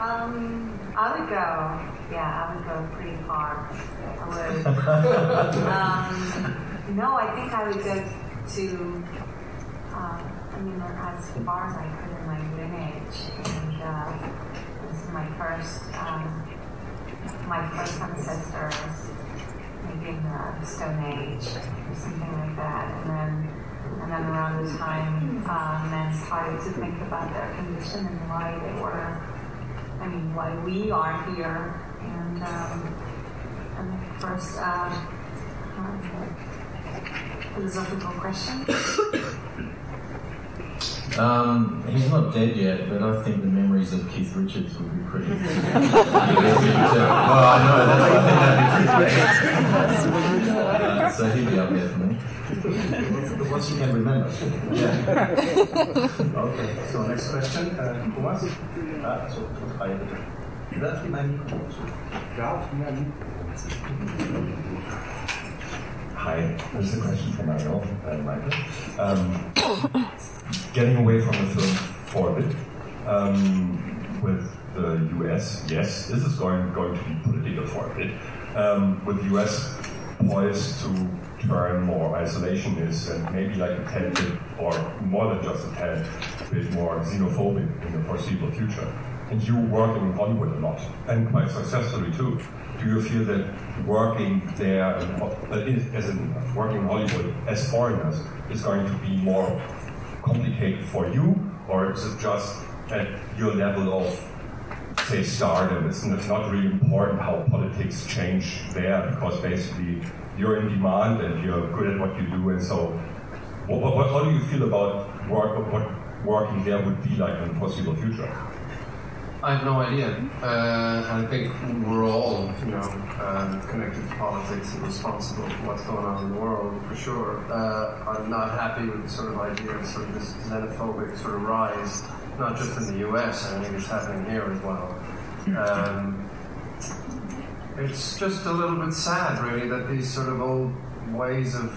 Um, I would go. Yeah, I would go pretty far. I would. um, no, I think I would go to. Uh, I mean, as far as I could in my lineage, and. Uh, my first um, my first ancestors, maybe the Stone Age or something like that, and then and then around the time uh, men started to think about their condition and why they were, I mean, why we are here, and um, and the first uh, um, philosophical question. Um, he's not dead yet, but I think the memories of Keith Richards would be pretty. well, I know that's why I think that'd be Keith Richards. Uh, so he'd be up there for me. The ones you can remember. Yeah. okay. So next question, uh, Thomas. Ah, so drei bitte. Darf ich mein Mikro? Darf ich mein Hi, this is a question for Mario and Michael. Um, getting away from the film for a bit, um, with the US, yes, this is going, going to be political for a bit, um, with the US poised to turn more isolationist and maybe like a bit, or more than just a tad bit more xenophobic in the foreseeable future. And you working in Hollywood a lot, and quite successfully too. Do you feel that working there, as in working in Hollywood as foreigners, is going to be more complicated for you, or is it just at your level of say stardom? It's not really important how politics change there because basically you're in demand and you're good at what you do, and so what, what, how do you feel about work, what working there would be like in the possible future? I have no idea. Uh, I think we're all, you know, um, connected to politics and responsible for what's going on in the world, for sure. Uh, I'm not happy with the sort of idea of sort of this xenophobic sort of rise, not just in the US, I think it's happening here as well. Um, it's just a little bit sad, really, that these sort of old ways of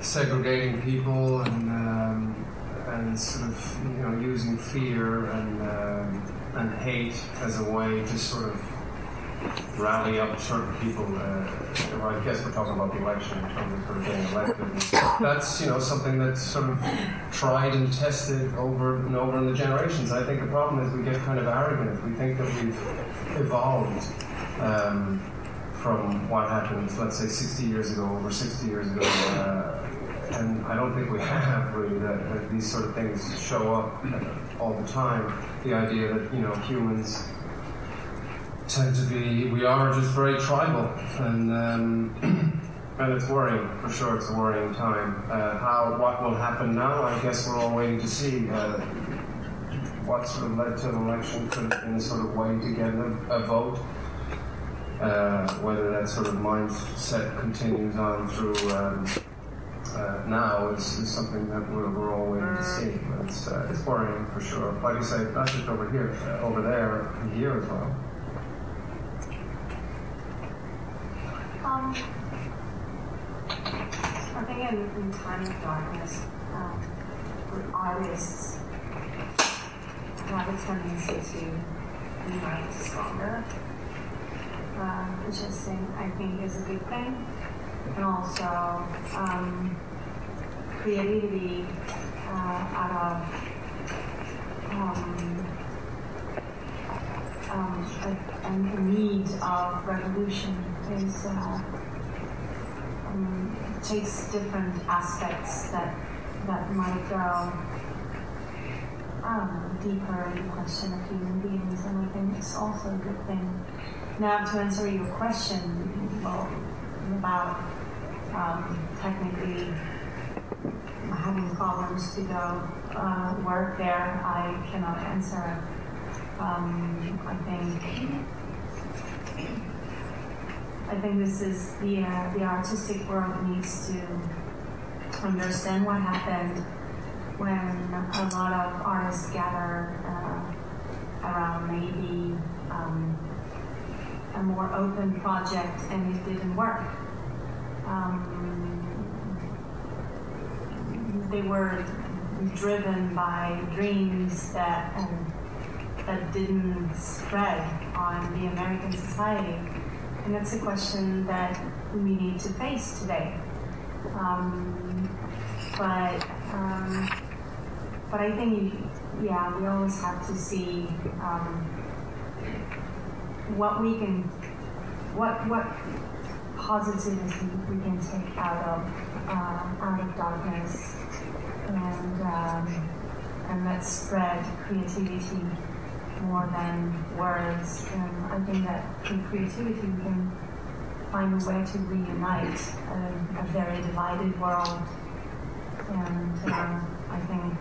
segregating people and um, and sort of you know using fear and um, and hate as a way to sort of rally up certain people. Uh, well, I guess we're talking about the election in terms of getting elected. that's you know something that's sort of tried and tested over and over in the generations. I think the problem is we get kind of arrogant. We think that we've evolved. Um, from what happened, let's say, 60 years ago, over 60 years ago, uh, and I don't think we have really that, that, these sort of things show up all the time. The idea that you know humans tend to be we are just very tribal, and um, and it's worrying for sure. It's a worrying time. Uh, how what will happen now? I guess we're all waiting to see. Uh, what sort of led to an election could in a sort of way to get a, a vote. Uh, whether that sort of mindset continues on through um, uh, now is, is something that we're, we're all waiting to see. It's, uh, it's worrying for sure. Like I say, not just over here, uh, over there, here as well. Um, I think in, in Time of Darkness, um, artists have a tendency to unite stronger, uh, which I think, I think is a good thing. And also um, creativity uh, out of um, um, a, need of revolution is uh, um, takes different aspects that that might go um, deeper in the question of human beings, and I think it's also a good thing. Now, to answer your question, well, about um, technically having problems to go uh, work there, I cannot answer. Um, I think I think this is the uh, the artistic world needs to understand what happened when a lot of artists gather uh, around maybe um, a more open project and it didn't work. Um, they were driven by dreams that um, that didn't spread on the American society. And that's a question that we need to face today. Um, but um, but I think yeah, we always have to see um, what we can, what what positivity we can take out of uh, out of darkness, and um, and let's spread creativity more than words. And I think that through creativity we can find a way to reunite a, a very divided world. And um, I think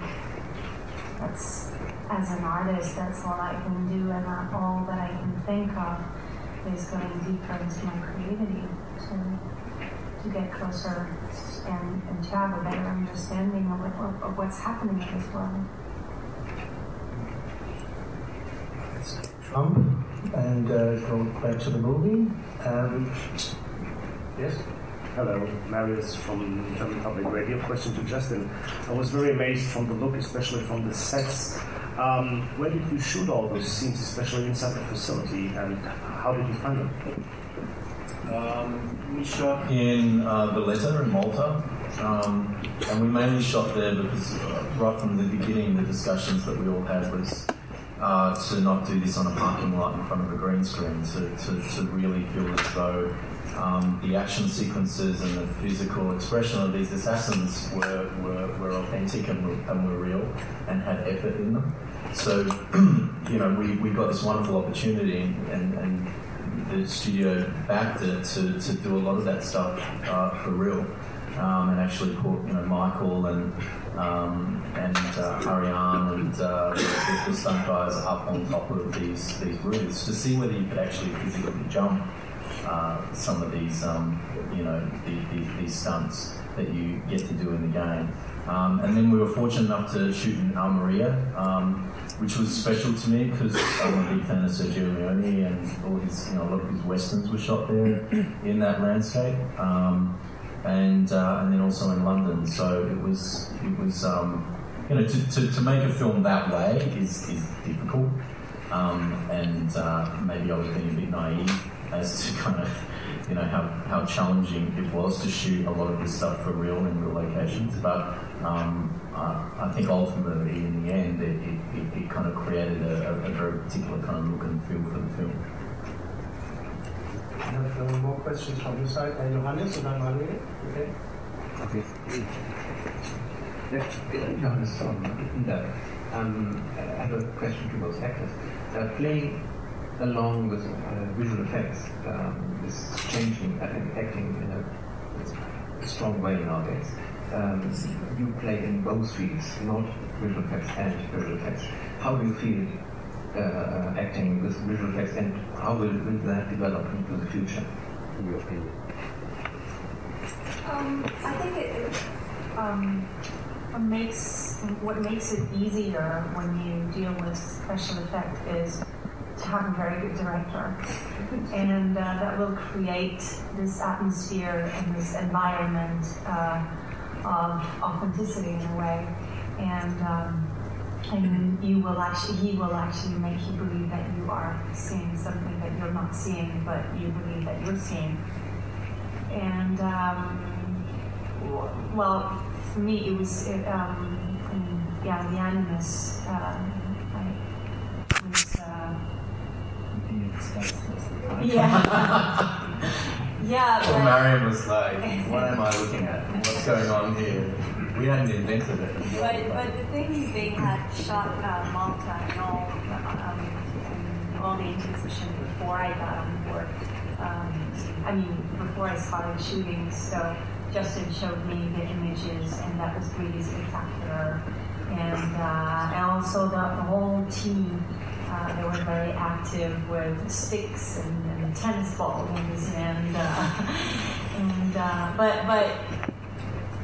that's, as an artist, that's all I can do, and all that I can think of is going deeper into my creativity to, to get closer and, and to have a better understanding of, of, of what's happening in this world. Trump and uh, go back to the movie. Um, yes? Hello, Marius from German Public Radio. Question to Justin. I was very amazed from the look, especially from the sets. Um, where did you shoot all those scenes, especially inside the facility, and how did you find them? Um, we shot in uh, Valletta in Malta, um, and we mainly shot there because uh, right from the beginning, the discussions that we all had was uh, to not do this on a parking lot in front of a green screen, to, to, to really feel as though um, the action sequences and the physical expression of these assassins were, were, were authentic and were, and were real and had effort in them. So, you know, we, we got this wonderful opportunity and, and the studio backed it to, to do a lot of that stuff uh, for real. Um, and actually put you know Michael and um, and uh, Ariane and uh, the, the stunt guys up on top of these these roofs to see whether you could actually physically jump uh, some of these um, you know these, these, stunts that you get to do in the game. Um, and then we were fortunate enough to shoot in Almeria, um, which was special to me because I'm a big fan of Sergio Leone and all his, you know, a lot of his westerns were shot there in that landscape. Um, and uh, and then also in London. So it was it was um, you know to, to, to, make a film that way is, is difficult, um, and uh, maybe I was being a bit naive as to kind of you know how, how challenging it was to shoot a lot of this stuff for real in real locations, but. Um, uh, I think ultimately, in the end, it, it, it kind of created a, a, very particular kind of look and feel for the film. I have uh, more questions from this side. Uh, Johannes and then Manuel. Okay. Okay. Johannes from Ida. Um, I have a question to both actors. Uh, playing along with uh, visual effects um, is changing uh, acting in a, a, strong way nowadays. Um, you play in both fields, not visual effects and visual effects. How do you feel uh, acting with visual effects, and how will, will that develop into the future, in your opinion? Um, I think it, um, what makes what makes it easier when you deal with special effect is to have a very good director, and uh, that will create this atmosphere and this environment uh, of authenticity in a way, and. Um, and you will actually, he will actually make you believe that you are seeing something that you're not seeing, but you believe that you're seeing. And um, well, for me, it was it, um, yeah, the animus. Uh, I was. Uh, yeah. yeah. Well, Marion was like, "What am I looking at? What's going on here?" We hadn't invented it. But, but the thing is, they had shot uh, Malta and all, um, all the Inquisition before I got on board. Um, I mean, before I started shooting, so Justin showed me the images, and that was really spectacular. And, uh, also the, the whole team, uh, they were very active with sticks and, and tennis balls and uh, and uh, but but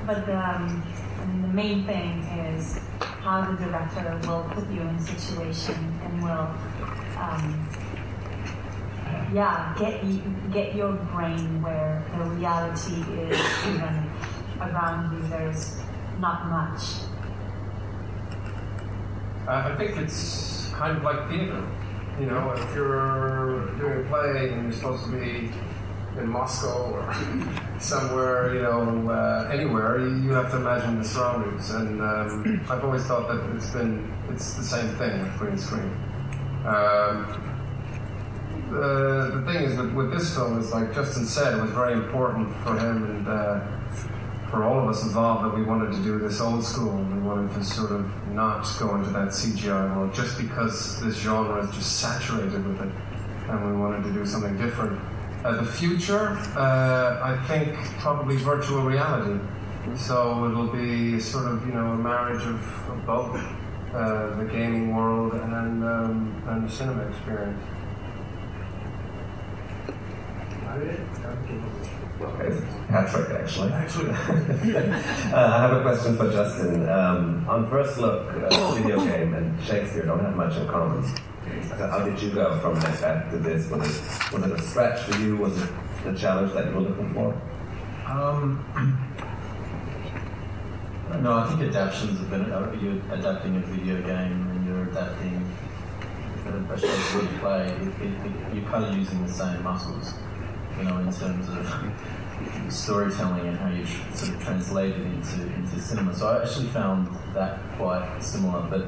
but the, um, the main thing is how the director will put you in a situation and will um, yeah, get you, get your brain where the reality is even around you. There's not much. Uh, I think it's kind of like theater. You know, if you're doing a play and you're supposed to be in Moscow or somewhere, you know, uh, anywhere, you have to imagine the surroundings. And um, I've always thought that it's been it's the same thing with green screen. Um, the, the thing is that with this film is like Justin said, it was very important for him and uh, for all of us involved that we wanted to do this old school. We wanted to sort of not go into that CGI world just because this genre is just saturated with it, and we wanted to do something different. Uh, the future, uh, I think, probably virtual reality. So it'll be sort of you know a marriage of, of both uh, the gaming world and um, and the cinema experience. Patrick, actually. Actually, uh, I have a question for Justin. Um, on first look, uh, video game and Shakespeare don't have much in common. How did you go from that to this? Was it, was it a stretch for you? Was it the challenge that you were looking for? Um, no, I think adaptations have been. You're adapting a video game and you're adapting a Shakespeare play. It, it, it, you're kind of using the same muscles you know, in terms of storytelling and how you sort of translate it into, into cinema. So I actually found that quite similar. But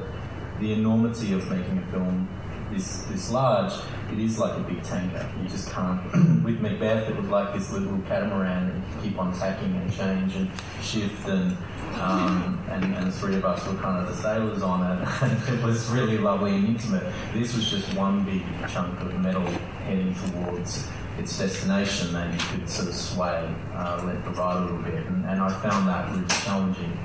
the enormity of making a film this this large, it is like a big tanker. You just can't. with Macbeth, it was like this little catamaran you keep on tacking and change and shift and. Um, and, and the three of us were kind of the sailors on it, and it was really lovely and intimate. This was just one big chunk of metal heading towards its destination, and you could sort of sway, uh, let the ride a little bit. And, and I found that really challenging.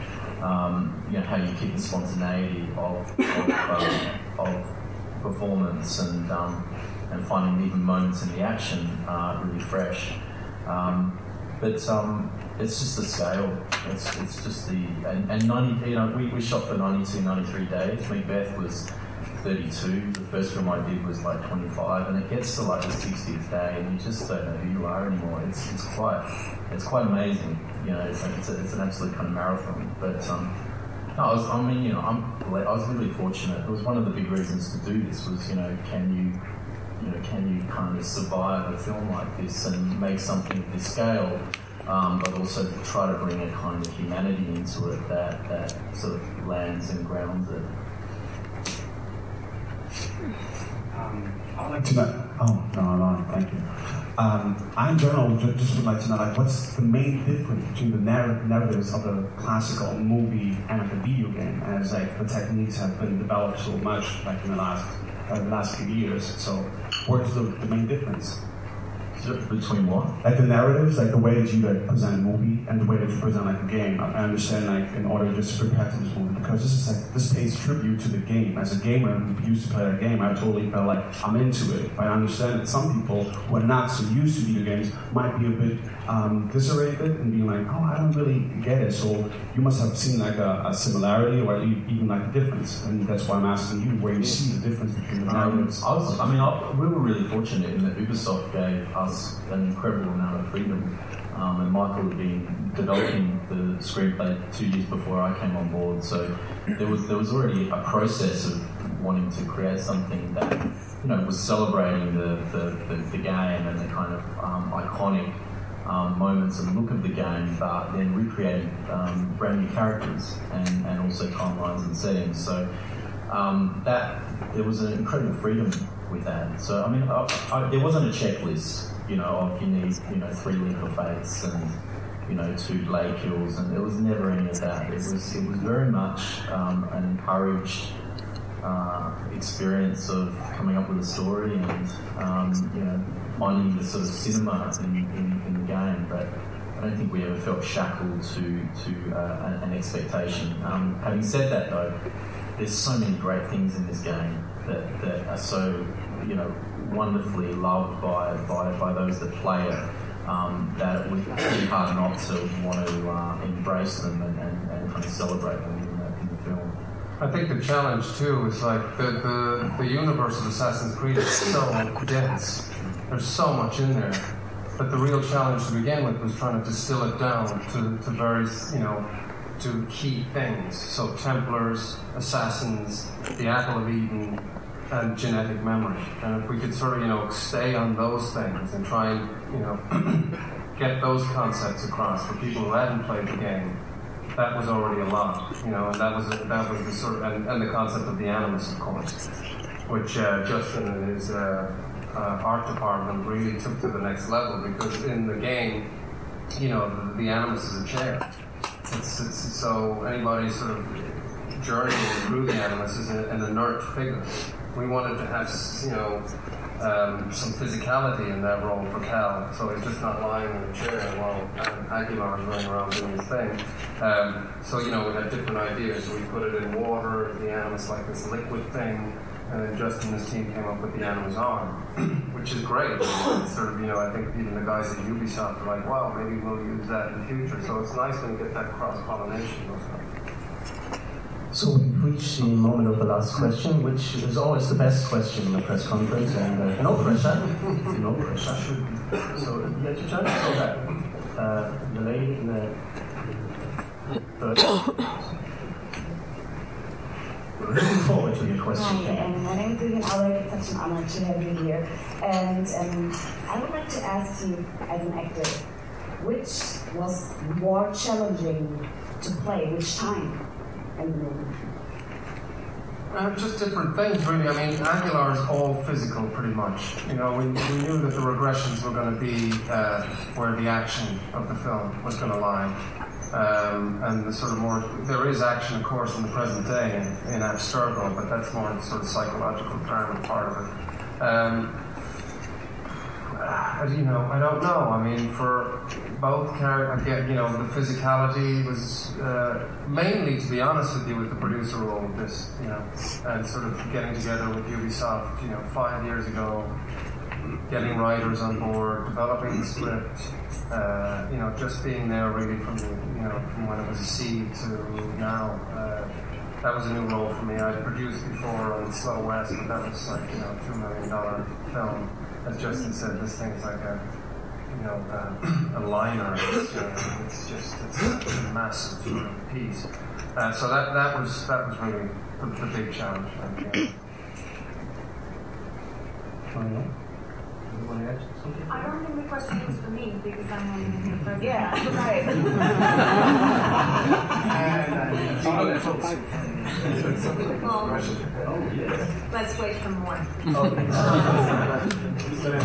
Um, you know, how you keep the spontaneity of, of, uh, of performance and, um, and finding even moments in the action uh, really fresh. Um, but um, it's just the scale. It's, it's just the and, and 90. You know, we, we shot for 92, 93 days. Macbeth was 32. The first film I did was like 25, and it gets to like the 60th day, and you just don't know who you are anymore. It's, it's quite it's quite amazing. You know, it's, it's, a, it's an absolute kind of marathon. But um, no, I, was, I mean, you know, I'm I was really fortunate. It was one of the big reasons to do this was you know, can you you know, can you kind of survive a film like this and make something of this scale? Um, but also try to bring a kind of humanity into it that, that sort of lands and grounds it. Um, I'd like to know. Oh no, I'm on. Thank you. Um, I in general just, would like to know, like, what's the main difference between the narr- narratives of the classical movie and the video game, as like the techniques have been developed so much, like in the last uh, the last few years. So, what is the, the main difference? Between what? Like the narratives, like the way that you like present a movie and the way that you present like a game. I understand like in order just to prepare for this movie because this is like this pays tribute to the game. As a gamer who used to play that game, I totally felt like I'm into it. But I understand that some people who are not so used to video games might be a bit um, disoriented and being like, oh, I don't really get it. So you must have seen like a, a similarity or even like a difference, and that's why I'm asking you where you see the difference between the um, narratives. Um, I, was, I mean, I, we were really fortunate in that Ubisoft gave us an incredible amount of freedom. Um, and Michael had been developing the screenplay two years before I came on board, so there was there was already a process of wanting to create something that you know was celebrating the the, the, the game and the kind of um, iconic um, moments and look of the game, but then recreating um, brand new characters and, and also timelines and settings. So um, that there was an incredible freedom with that. So I mean, I, I, there wasn't a checklist, you know, you need you know three of fates and you know two delay kills, and there was never any of that. It was it was very much um, an encouraged. Uh, experience of coming up with a story and um, you know finding the sort of cinema in, in, in, the game, but I don't think we ever felt shackled to to uh, an, expectation. Um, having said that, though, there's so many great things in this game that, that are so you know wonderfully loved by by, by those that play it. Um, that it would be hard not to want to uh, embrace them and, and, and, kind of celebrate them in the, in the film. I think the challenge too is like the, the, the universe of Assassin's Creed is so dense there's so much in there. But the real challenge to begin with was trying to distill it down to, to very, you know, to key things. So Templars, assassins, the Apple of Eden, and genetic memory. And if we could sort of, you know, stay on those things and try and, you know, get those concepts across for people who hadn't played the game, that was already a lot, you know, and that was that was the sort of, and, and the concept of the animus, of course, which uh, Justin and his uh, uh, art department really took to the next level because in the game, you know, the, the animus is a chair. It's, it's, so anybody sort of journeying through the animus is an, an inert figure. We wanted to have, you know, um, some physicality in that role for Cal, so he's just not lying in a chair while Aguilar is running around doing his thing. Um, so, you know, we had different ideas. We put it in water, the animus like this liquid thing. And then Justin and his team came up with the Animus Arm, which is great. Sort of, you know, I think even the guys at Ubisoft are like, wow, maybe we'll use that in the future. So it's nice when you get that cross pollination. So we've reached the moment of the last question, which is always the best question in a press conference, and uh, no pressure, no pressure. So let your turn. So that uh, the lady in the third. Looking forward to your question. Hi, and my name is Vivian Albert. It's such an honor to have you here. And um, I would like to ask you, as an actor, which was more challenging to play, which time Uh, just different things, really. I mean, Aguilar is all physical, pretty much. You know, we, we knew that the regressions were going to be uh, where the action of the film was going to lie. Um, and the sort of more there is action, of course, in the present day in, in Abstergo, but that's more the sort of psychological part of it. Um, you know, I don't know. I mean, for both characters, you know, the physicality was uh, mainly, to be honest with you, with the producer role of this, you know, and sort of getting together with Ubisoft, you know, five years ago, getting writers on board, developing the script, uh, you know, just being there really from the, you know, from when it was a seed to now. Uh, that was a new role for me. I'd produced before on Slow West, but that was like, you know, two million dollar film. As Justin said, this thing's like a, you know, uh, a liner. It's, you know, it's just it's a massive piece. Uh, so that that was that was really the, the big challenge. I don't think the question is for me because I'm only the first. Yeah, right. well, let's wait for more.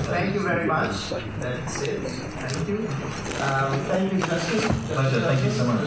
Thank you very much. That's it. Thank you. Um, thank you, Justin. Pleasure. Thank you so much.